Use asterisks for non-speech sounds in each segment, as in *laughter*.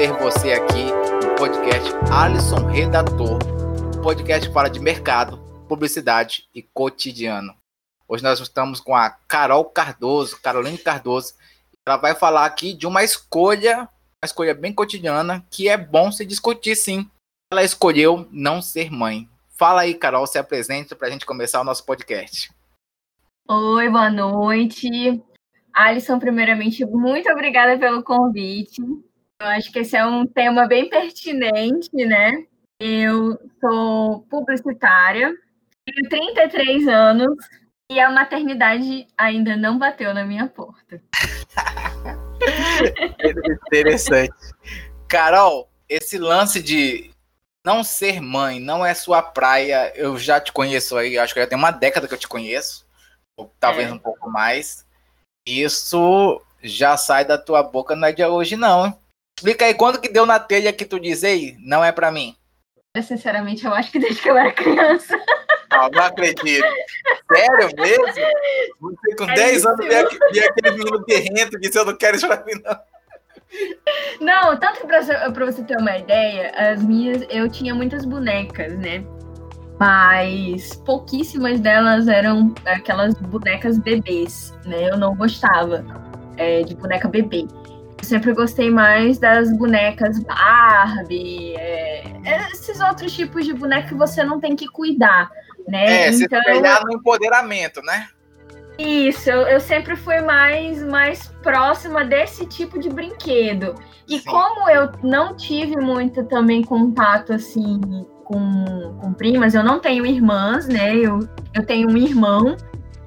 ter você aqui no podcast Alisson Redator, um podcast que fala de mercado, publicidade e cotidiano. Hoje nós estamos com a Carol Cardoso, Caroline Cardoso. Ela vai falar aqui de uma escolha, uma escolha bem cotidiana, que é bom se discutir sim. Ela escolheu não ser mãe. Fala aí, Carol, se apresente para a gente começar o nosso podcast. Oi, boa noite. Alisson, primeiramente, muito obrigada pelo convite. Eu acho que esse é um tema bem pertinente, né? Eu sou publicitária, tenho 33 anos e a maternidade ainda não bateu na minha porta. *laughs* Interessante. Carol, esse lance de não ser mãe não é sua praia. Eu já te conheço aí, acho que já tem uma década que eu te conheço, ou talvez é. um pouco mais. Isso já sai da tua boca, não é de hoje, não. Explica aí, quando que deu na telha que tu diz, aí, não é para mim? Sinceramente, eu acho que desde que eu era criança. Não, não acredito. Sério mesmo? Você com é 10 anos vê aquele menino berrento que disse, eu não quero isso pra mim, não. Não, tanto pra, pra você ter uma ideia, as minhas, eu tinha muitas bonecas, né? Mas pouquíssimas delas eram aquelas bonecas bebês, né? Eu não gostava é, de boneca bebê. Sempre gostei mais das bonecas Barbie, é, esses outros tipos de boneca que você não tem que cuidar, né? É, então, se no empoderamento, né? Isso, eu, eu, sempre fui mais, mais próxima desse tipo de brinquedo. E Sim. como eu não tive muito também contato assim com, com primas, eu não tenho irmãs, né? Eu, eu tenho um irmão.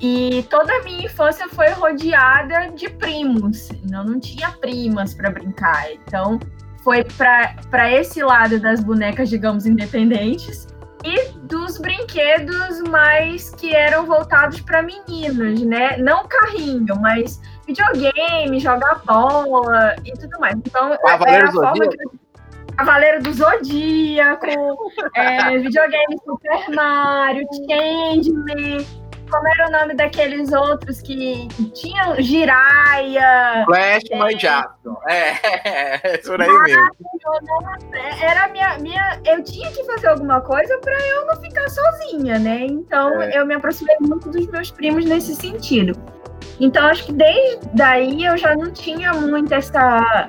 E toda a minha infância foi rodeada de primos. Eu não tinha primas para brincar. Então, foi para esse lado das bonecas, digamos, independentes e dos brinquedos mais que eram voltados para meninos, né? Não carrinho, mas videogame, jogar bola e tudo mais. Então, era a forma que eu Cavaleiro do Zodíaco, *laughs* é, videogame Super Mario, Changeman, como era o nome daqueles outros que tinham Jiraya. Flash é, Manjato. É, é, por aí mesmo. Era minha, minha. Eu tinha que fazer alguma coisa para eu não ficar sozinha, né? Então é. eu me aproximei muito dos meus primos nesse sentido. Então acho que desde daí eu já não tinha muito essa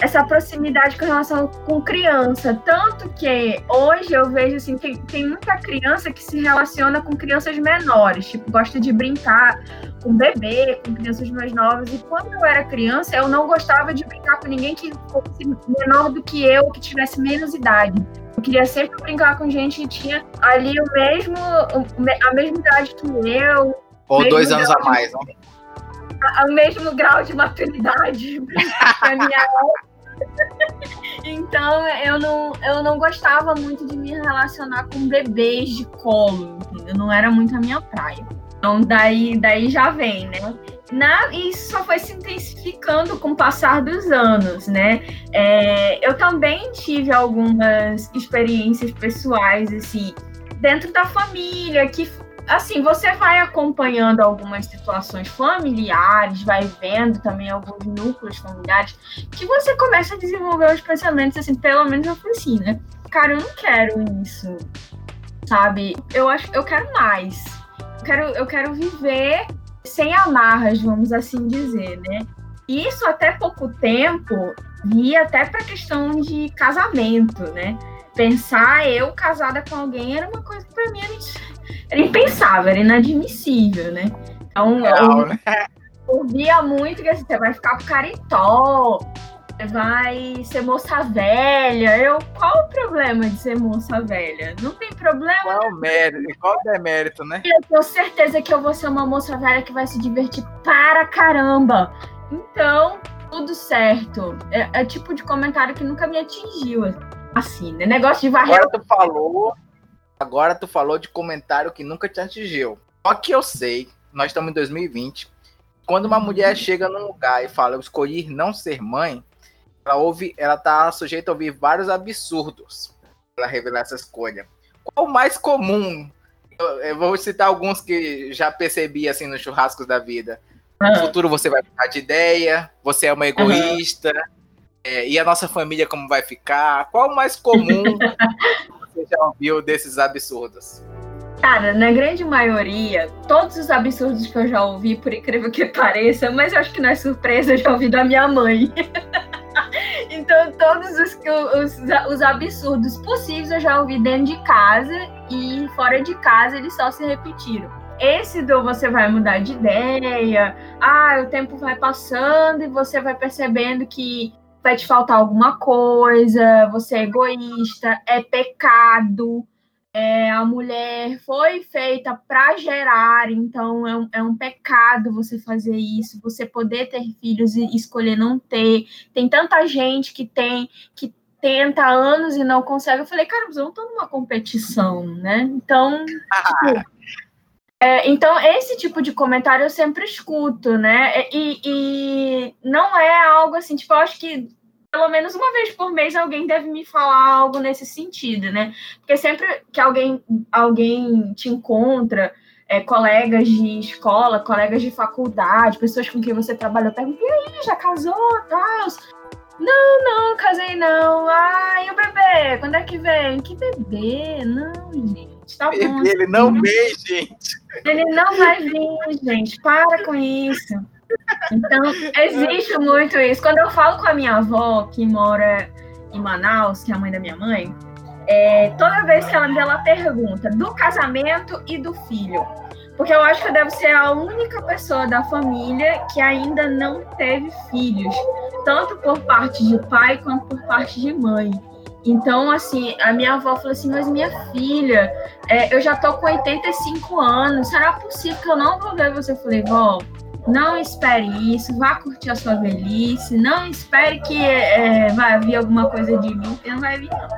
essa proximidade com relação com criança. Tanto que hoje eu vejo assim, tem, tem muita criança que se relaciona com crianças menores, tipo, gosta de brincar com bebê, com crianças mais novas. E quando eu era criança, eu não gostava de brincar com ninguém que fosse menor do que eu, que tivesse menos idade. Eu queria sempre brincar com gente que tinha ali o mesmo, a mesma idade que eu. Ou dois anos a mais, não? O mesmo grau de maturidade *laughs* a minha então eu não, eu não gostava muito de me relacionar com bebês de colo, entendeu? Não era muito a minha praia. Então daí, daí já vem, né? Na, isso só foi se intensificando com o passar dos anos, né? É, eu também tive algumas experiências pessoais, assim, dentro da família, que assim, você vai acompanhando algumas situações familiares, vai vendo também alguns núcleos familiares, que você começa a desenvolver os pensamentos, assim, pelo menos eu fui assim, né? Cara, eu não quero isso, sabe? Eu acho, eu quero mais. Eu quero, eu quero viver sem amarras, vamos assim dizer, né? Isso até pouco tempo via até para questão de casamento, né? Pensar eu casada com alguém era uma coisa que para mim era era impensável, era inadmissível, né? Então, eu, né? *laughs* ouvia muito que assim, você vai ficar pro caritó, vai ser moça velha. Eu, qual o problema de ser moça velha? Não tem problema. Qual é o mérito? Qual o demérito, né? Eu tenho certeza que eu vou ser uma moça velha que vai se divertir para caramba. Então, tudo certo. É, é tipo de comentário que nunca me atingiu. Assim, né? Negócio de varrer. Agora tu falou Agora tu falou de comentário que nunca te atingiu. Só que eu sei, nós estamos em 2020. Quando uma mulher chega num lugar e fala, eu escolhi não ser mãe, ela ouve, ela tá sujeita a ouvir vários absurdos para revelar essa escolha. Qual o mais comum? Eu, eu, vou citar alguns que já percebi assim nos churrascos da vida. No futuro você vai mudar de ideia, você é uma egoísta, uhum. É, e a nossa família como vai ficar? Qual o mais comum *laughs* já ouviu desses absurdos? Cara, na grande maioria, todos os absurdos que eu já ouvi, por incrível que pareça, mas eu acho que não é surpresa, eu já ouvi da minha mãe. *laughs* então, todos os, os, os, absurdos possíveis eu já ouvi dentro de casa e fora de casa eles só se repetiram. Esse do você vai mudar de ideia, ah, o tempo vai passando e você vai percebendo que vai te faltar alguma coisa, você é egoísta, é pecado é, a mulher foi feita para gerar, então é um, é um, pecado você fazer isso, você poder ter filhos e escolher não ter. Tem tanta gente que tem, que tenta anos e não consegue. Eu falei, cara, vocês não estão numa competição, né? Então. Tipo, é, então, esse tipo de comentário eu sempre escuto, né? E, e não é algo assim, tipo, eu acho que pelo menos uma vez por mês alguém deve me falar algo nesse sentido, né? Porque sempre que alguém, alguém te encontra, é, colegas de escola, colegas de faculdade, pessoas com quem você trabalha, perguntam, e aí, já casou, tal? Não, não, casei não. Ai, o bebê? Quando é que vem? Que bebê? Não, gente, tá bom. Ele não vem, gente. Ele não vai vir, gente. Para com isso. Então, existe muito isso. Quando eu falo com a minha avó, que mora em Manaus, que é a mãe da minha mãe, é, toda vez que ela, ela pergunta do casamento e do filho. Porque eu acho que deve ser a única pessoa da família que ainda não teve filhos, tanto por parte de pai quanto por parte de mãe. Então, assim, a minha avó falou assim: Mas minha filha, é, eu já tô com 85 anos, será possível que eu não vou ver você? Eu falei, vó, não espere isso, vá curtir a sua velhice, não espere que é, vai vir alguma coisa de mim, porque não vai vir, não.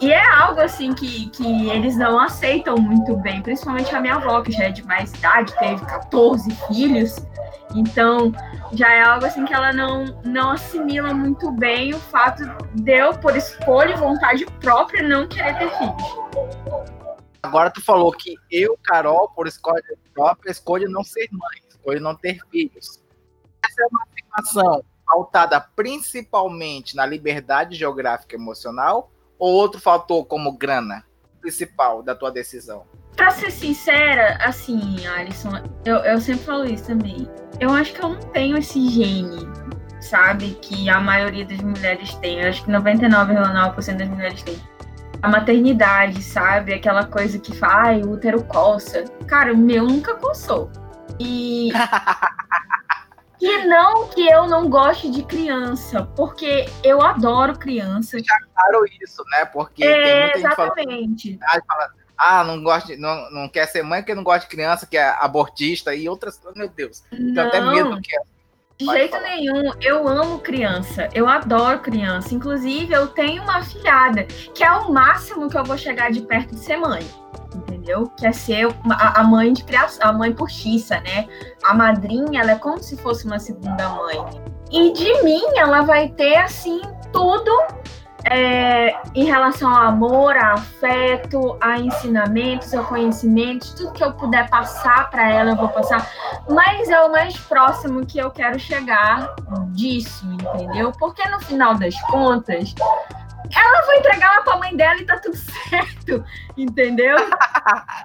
E é algo assim que, que eles não aceitam muito bem, principalmente a minha avó, que já é de mais idade, teve 14 filhos. Então, já é algo assim que ela não, não assimila muito bem o fato de eu, por escolha e vontade própria, não querer ter filhos. Agora tu falou que eu, Carol, por escolha própria, escolho não ser mãe escolhe não ter filhos. Essa é uma afirmação pautada principalmente na liberdade geográfica emocional ou outro fator como grana principal da tua decisão? Pra ser sincera, assim, Alisson, eu, eu sempre falo isso também. Eu acho que eu não tenho esse gene, sabe? Que a maioria das mulheres tem. Eu acho que 99,9% das mulheres tem. A maternidade, sabe? Aquela coisa que faz, o útero coça. Cara, o meu nunca coçou. E. *laughs* E não que eu não goste de criança, porque eu adoro criança. Já claro isso, né? Porque é, exatamente. Fala, fala, ah, não gosta, não, não quer ser mãe porque não gosta de criança, que é abortista e outras coisas. Meu Deus. Tenho até medo que é. De jeito falar. nenhum, eu amo criança, eu adoro criança. Inclusive, eu tenho uma filhada, que é o máximo que eu vou chegar de perto de ser mãe entendeu? Que é ser a, mãe de criação, a mãe postiça, né? A madrinha, ela é como se fosse uma segunda mãe. E de mim, ela vai ter, assim, tudo é, em relação ao amor, a afeto, a ensinamentos, a conhecimentos, tudo que eu puder passar para ela, eu vou passar. Mas é o mais próximo que eu quero chegar disso, entendeu? Porque no final das contas, ela vai entregar ela pra mãe dela e tá tudo *laughs* certo, entendeu?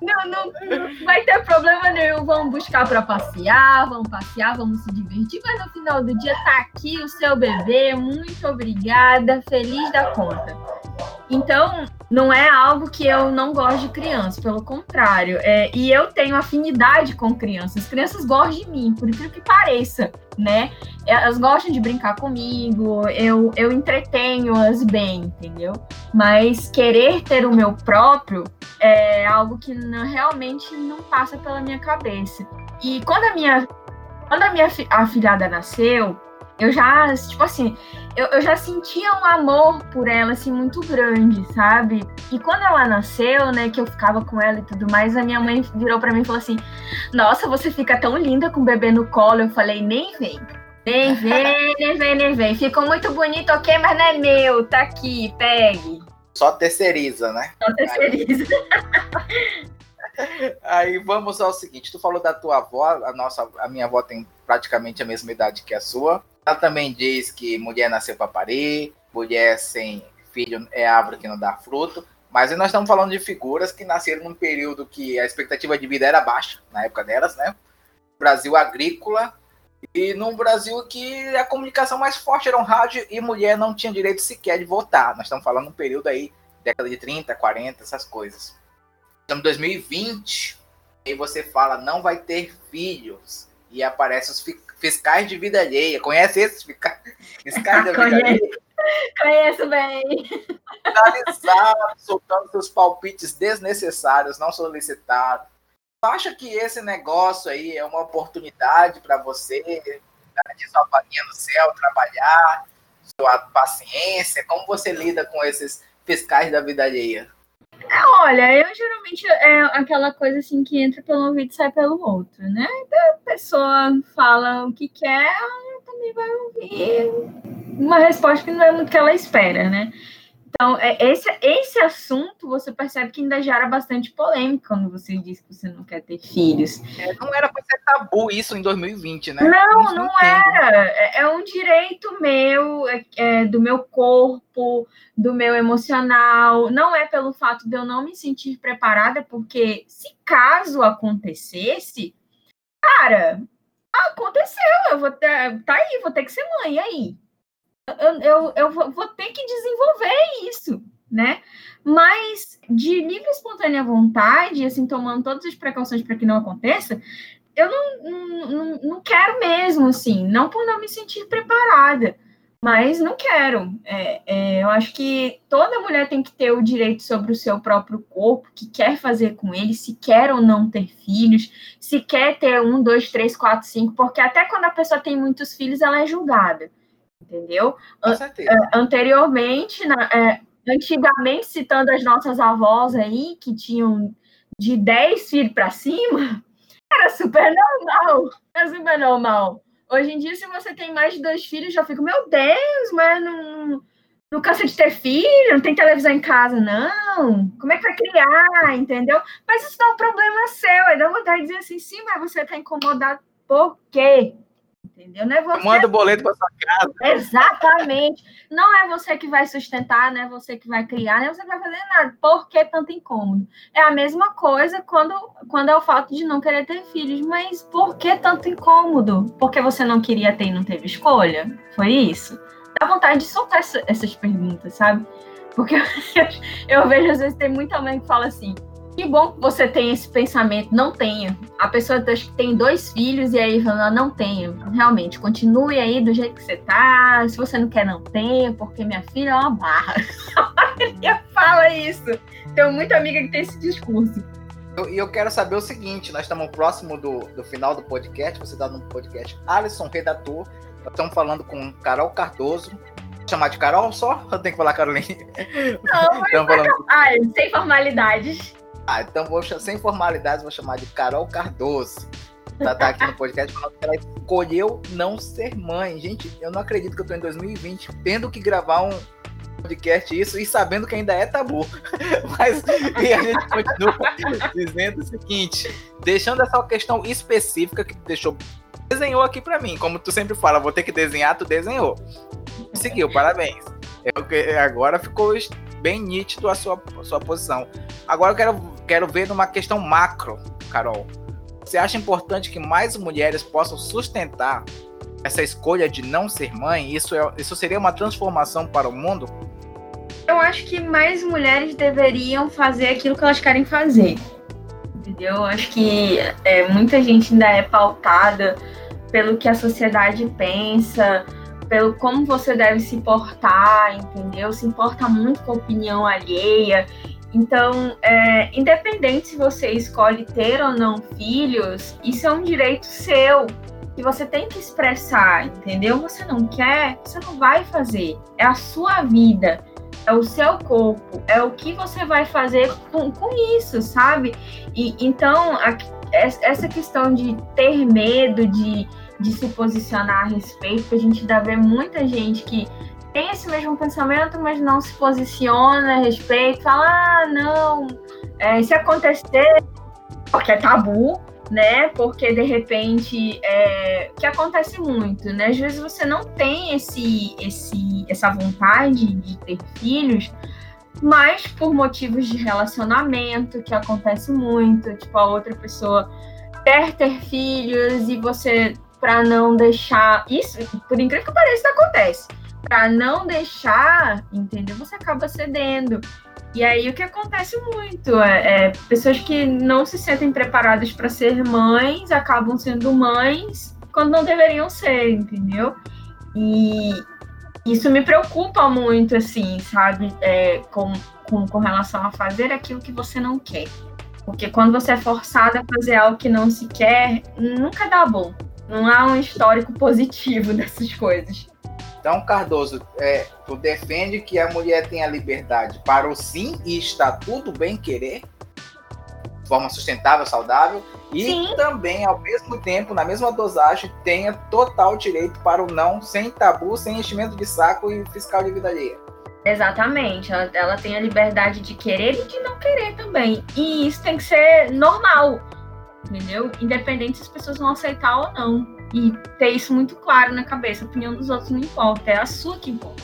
não, não, não vai ter problema nenhum. Vamos buscar para passear, vamos passear, vamos se divertir, mas no final do dia tá aqui o seu bebê, muito obrigada, feliz da conta. Então, não é algo que eu não gosto de criança, pelo contrário. É, e eu tenho afinidade com crianças. As crianças gostam de mim, por incrível que pareça, né? Elas gostam de brincar comigo, eu, eu entretenho-as bem, entendeu? Mas querer ter o meu próprio é algo que não, realmente não passa pela minha cabeça. E quando a minha, quando a minha afilhada nasceu, eu já, tipo assim, eu, eu já sentia um amor por ela, assim, muito grande, sabe? E quando ela nasceu, né, que eu ficava com ela e tudo mais, a minha mãe virou para mim e falou assim: Nossa, você fica tão linda com o bebê no colo. Eu falei: Nem vem. Nem vem, nem vem, nem vem. Ficou muito bonito, ok, mas não é meu. Tá aqui, pegue. Só terceiriza, né? Só terceiriza. *laughs* Aí vamos ao seguinte: tu falou da tua avó, a nossa, a minha avó tem praticamente a mesma idade que a sua. Ela também diz que mulher nasceu para parir, mulher sem filho é árvore que não dá fruto. Mas nós estamos falando de figuras que nasceram num período que a expectativa de vida era baixa, na época delas, né? Brasil agrícola, e num Brasil que a comunicação mais forte era um rádio e mulher não tinha direito sequer de votar. Nós estamos falando um período aí, década de 30, 40, essas coisas. Estamos em 2020, e você fala, não vai ter filhos. E aparece os fiscais de vida alheia. Conhece esses fiscais de *laughs* vida alheia? Conheço bem. Finalizado, soltando seus palpites desnecessários, não solicitados. Acha que esse negócio aí é uma oportunidade para você garantir sua vaguinha no céu, trabalhar, sua paciência? Como você lida com esses fiscais da vida alheia? Olha, eu geralmente é aquela coisa assim que entra pelo ouvido e sai pelo outro, né? Então, a pessoa fala o que quer, ela também vai ouvir uma resposta que não é muito que ela espera, né? Então, é, esse, esse assunto você percebe que ainda gera bastante polêmica quando você diz que você não quer ter filhos. É, não era para ser tabu isso em 2020, né? Não, não, não era. É, é, um direito meu, é, é, do meu corpo, do meu emocional. Não é pelo fato de eu não me sentir preparada, porque se caso acontecesse, cara, aconteceu. Eu vou ter, tá aí, vou ter que ser mãe aí eu, eu, eu vou ter que desenvolver isso, né? Mas de livre e espontânea vontade, assim, tomando todas as precauções para que não aconteça, eu não, não, não quero mesmo, assim, não por não me sentir preparada, mas não quero. É, é, eu acho que toda mulher tem que ter o direito sobre o seu próprio corpo, que quer fazer com ele, se quer ou não ter filhos, se quer ter um, dois, três, quatro, cinco, porque até quando a pessoa tem muitos filhos, ela é julgada entendeu? Com certeza. É, anteriormente, na, é, antigamente, citando as nossas avós aí, que tinham de 10 filhos para cima, *laughs* era super normal. Era super normal. Hoje em dia, se você tem mais de dois filhos, já fico, meu Deus, mas não, não cansa de ter filho, não tem televisão em casa, não. Como é que vai criar, entendeu? Mas isso não é um problema seu. Aí dá vontade de dizer assim, sim, mas você está incomodado por quê? Entendeu? Não é você... Manda o boleto para sua casa. Exatamente. Não é você que vai sustentar, não é você que vai criar, não é você que vai fazer nada. Por que tanto incômodo? É a mesma coisa quando, quando é o fato de não querer ter filhos, mas por que tanto incômodo? Porque você não queria ter e não teve escolha? Foi isso? Dá vontade de soltar essa, essas perguntas, sabe? Porque eu, *laughs* eu vejo, às vezes, tem muita mãe que fala assim, que bom que você tem esse pensamento. Não tenha. A pessoa que tem dois filhos e aí fala, não tenho. Realmente, continue aí do jeito que você tá. Se você não quer, não tenha, porque minha filha é uma barra. *laughs* A maioria fala isso. Tenho muita amiga que tem esse discurso. E eu, eu, quero saber o seguinte: nós estamos próximo do, do final do podcast. Você está no podcast Alisson Redator. Nós estamos falando com Carol Cardoso. Vou chamar de Carol só? Eu tenho que falar Caroline? Não, *laughs* mas falando... *laughs* ah, sem formalidades. Ah, então vou sem formalidades, vou chamar de Carol Cardoso. Tá, tá aqui no podcast falando que ela escolheu não ser mãe. Gente, eu não acredito que eu tô em 2020 tendo que gravar um podcast isso e sabendo que ainda é tabu. *laughs* Mas e a gente continua dizendo o seguinte, deixando essa questão específica que deixou desenhou aqui para mim, como tu sempre fala, vou ter que desenhar, tu desenhou. Seguiu, parabéns. Eu, agora ficou bem nítido a sua, a sua posição. Agora eu quero quero ver numa questão macro, Carol. Você acha importante que mais mulheres possam sustentar essa escolha de não ser mãe? Isso, é, isso seria uma transformação para o mundo? Eu acho que mais mulheres deveriam fazer aquilo que elas querem fazer. Entendeu? Eu acho que é, muita gente ainda é pautada pelo que a sociedade pensa, pelo como você deve se portar, entendeu? Se importa muito com a opinião alheia. Então, é, independente se você escolhe ter ou não filhos, isso é um direito seu que você tem que expressar, entendeu? Você não quer, você não vai fazer. É a sua vida, é o seu corpo, é o que você vai fazer com, com isso, sabe? E então, a, essa questão de ter medo de, de se posicionar a respeito, a gente ainda vê muita gente que tem esse mesmo pensamento, mas não se posiciona a respeito, fala, ah, não, é, se acontecer, porque é tabu, né? Porque de repente é, que acontece muito, né? Às vezes você não tem esse, esse, essa vontade de ter filhos, mas por motivos de relacionamento, que acontece muito, tipo, a outra pessoa quer ter filhos e você, para não deixar. Isso, por incrível que pareça, acontece. Para não deixar, entendeu? Você acaba cedendo. E aí o que acontece muito é, é pessoas que não se sentem preparadas para ser mães acabam sendo mães quando não deveriam ser, entendeu? E isso me preocupa muito, assim, sabe? É, com, com, com relação a fazer aquilo que você não quer. Porque quando você é forçada a fazer algo que não se quer, nunca dá bom. Não há um histórico positivo *laughs* dessas coisas. Então, Cardoso, é, tu defende que a mulher tem a liberdade para o sim e está tudo bem querer, de forma sustentável, saudável, e sim. também, ao mesmo tempo, na mesma dosagem, tenha total direito para o não, sem tabu, sem enchimento de saco e fiscal de vida alheia. Exatamente, ela, ela tem a liberdade de querer e de não querer também. E isso tem que ser normal, entendeu? Independente se as pessoas vão aceitar ou não e ter isso muito claro na cabeça. A opinião dos outros não importa, é a sua que importa.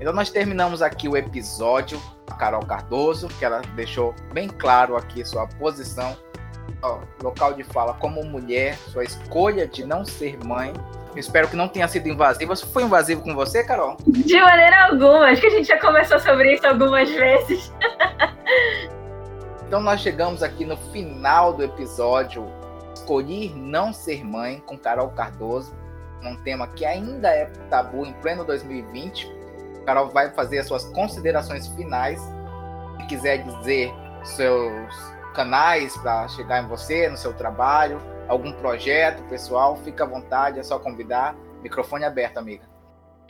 Então nós terminamos aqui o episódio a Carol Cardoso, que ela deixou bem claro aqui sua posição, local de fala como mulher, sua escolha de não ser mãe. Eu espero que não tenha sido invasivo. Foi invasivo com você, Carol? De maneira alguma. Acho que a gente já conversou sobre isso algumas vezes. *laughs* então nós chegamos aqui no final do episódio Escolhi Não Ser Mãe, com Carol Cardoso, um tema que ainda é tabu em pleno 2020. Carol vai fazer as suas considerações finais. Se quiser dizer seus canais para chegar em você, no seu trabalho, algum projeto pessoal, fica à vontade, é só convidar. Microfone aberto, amiga.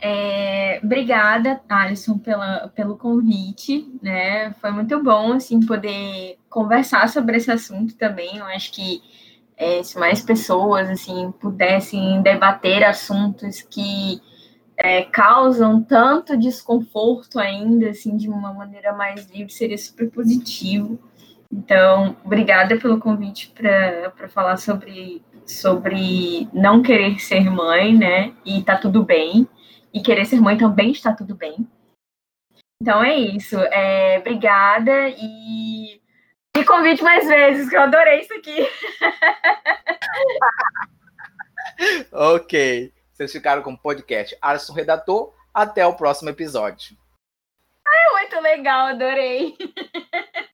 É, obrigada, Alisson, pela, pelo convite, né? Foi muito bom, assim, poder conversar sobre esse assunto também. Eu acho que é, se mais pessoas assim pudessem debater assuntos que é, causam tanto desconforto ainda assim de uma maneira mais livre seria super positivo então obrigada pelo convite para falar sobre sobre não querer ser mãe né e tá tudo bem e querer ser mãe também está tudo bem então é isso é, obrigada e me convide mais vezes, que eu adorei isso aqui. *laughs* ok. Vocês ficaram com o podcast Alisson Redator. Até o próximo episódio. Ai, muito legal, adorei. *laughs*